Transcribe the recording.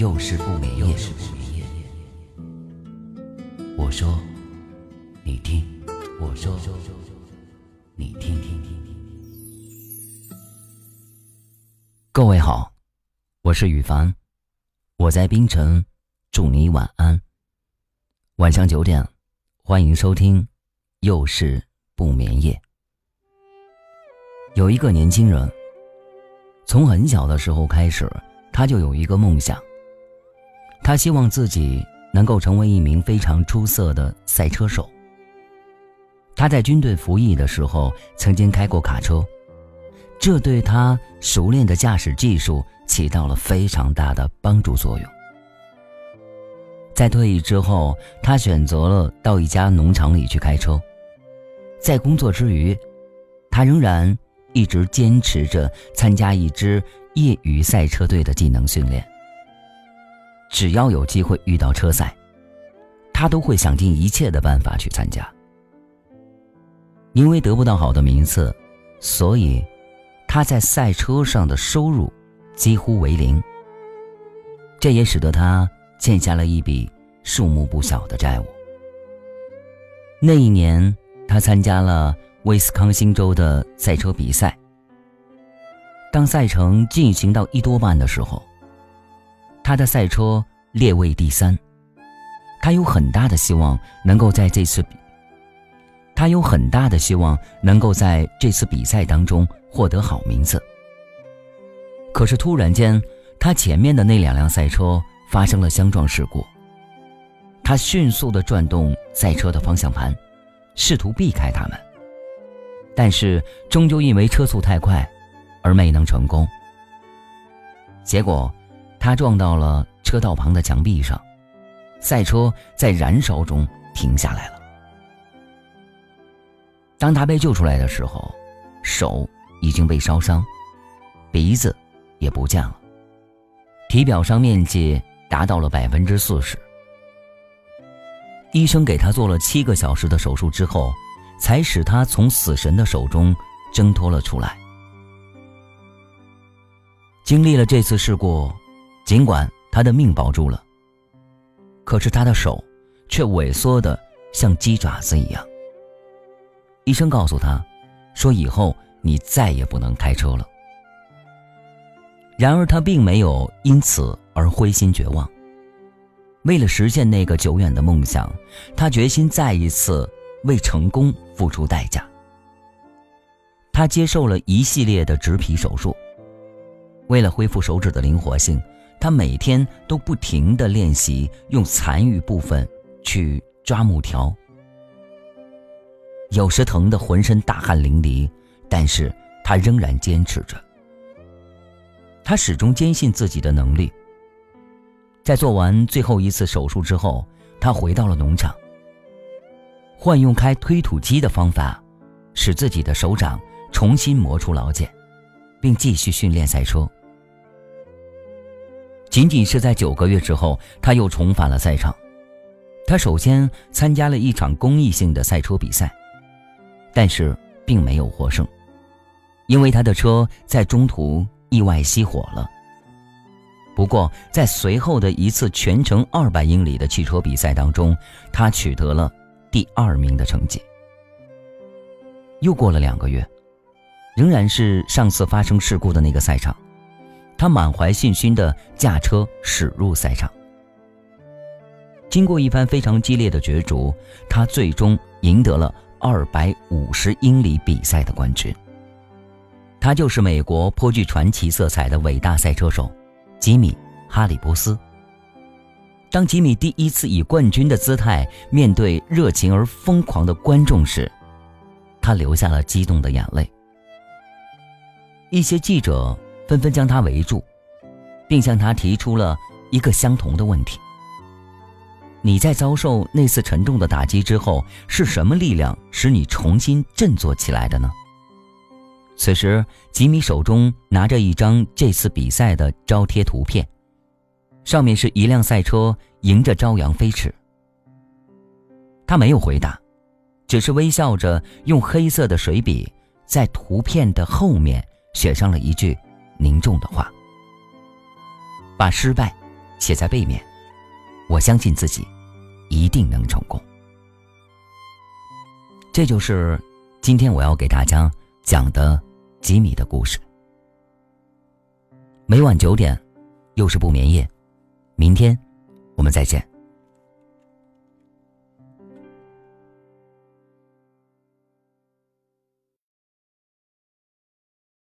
又是不眠夜。我说，你听；我说，你听。各位好，我是雨凡，我在冰城，祝你晚安。晚上九点，欢迎收听，又是不眠夜。有一个年轻人。从很小的时候开始，他就有一个梦想。他希望自己能够成为一名非常出色的赛车手。他在军队服役的时候曾经开过卡车，这对他熟练的驾驶技术起到了非常大的帮助作用。在退役之后，他选择了到一家农场里去开车。在工作之余，他仍然。一直坚持着参加一支业余赛车队的技能训练。只要有机会遇到车赛，他都会想尽一切的办法去参加。因为得不到好的名次，所以他在赛车上的收入几乎为零。这也使得他欠下了一笔数目不小的债务。那一年，他参加了。威斯康星州的赛车比赛，当赛程进行到一多半的时候，他的赛车列位第三。他有很大的希望能够在这次，他有很大的希望能够在这次比赛当中获得好名次。可是突然间，他前面的那两辆赛车发生了相撞事故。他迅速地转动赛车的方向盘，试图避开他们。但是终究因为车速太快，而没能成功。结果，他撞到了车道旁的墙壁上，赛车在燃烧中停下来了。当他被救出来的时候，手已经被烧伤，鼻子也不见了，体表伤面积达到了百分之四十。医生给他做了七个小时的手术之后。才使他从死神的手中挣脱了出来。经历了这次事故，尽管他的命保住了，可是他的手却萎缩的像鸡爪子一样。医生告诉他，说以后你再也不能开车了。然而他并没有因此而灰心绝望。为了实现那个久远的梦想，他决心再一次。为成功付出代价，他接受了一系列的植皮手术。为了恢复手指的灵活性，他每天都不停地练习用残余部分去抓木条。有时疼得浑身大汗淋漓，但是他仍然坚持着。他始终坚信自己的能力。在做完最后一次手术之后，他回到了农场。换用开推土机的方法，使自己的手掌重新磨出老茧，并继续训练赛车。仅仅是在九个月之后，他又重返了赛场。他首先参加了一场公益性的赛车比赛，但是并没有获胜，因为他的车在中途意外熄火了。不过，在随后的一次全程二百英里的汽车比赛当中，他取得了。第二名的成绩。又过了两个月，仍然是上次发生事故的那个赛场，他满怀信心的驾车驶入赛场。经过一番非常激烈的角逐，他最终赢得了二百五十英里比赛的冠军。他就是美国颇具传奇色彩的伟大赛车手吉米·哈里波斯。当吉米第一次以冠军的姿态面对热情而疯狂的观众时，他流下了激动的眼泪。一些记者纷纷将他围住，并向他提出了一个相同的问题：你在遭受那次沉重的打击之后，是什么力量使你重新振作起来的呢？此时，吉米手中拿着一张这次比赛的招贴图片，上面是一辆赛车迎着朝阳飞驰。他没有回答，只是微笑着用黑色的水笔在图片的后面写上了一句凝重的话：“把失败写在背面。”我相信自己，一定能成功。这就是今天我要给大家讲的吉米的故事。每晚九点，又是不眠夜。明天，我们再见。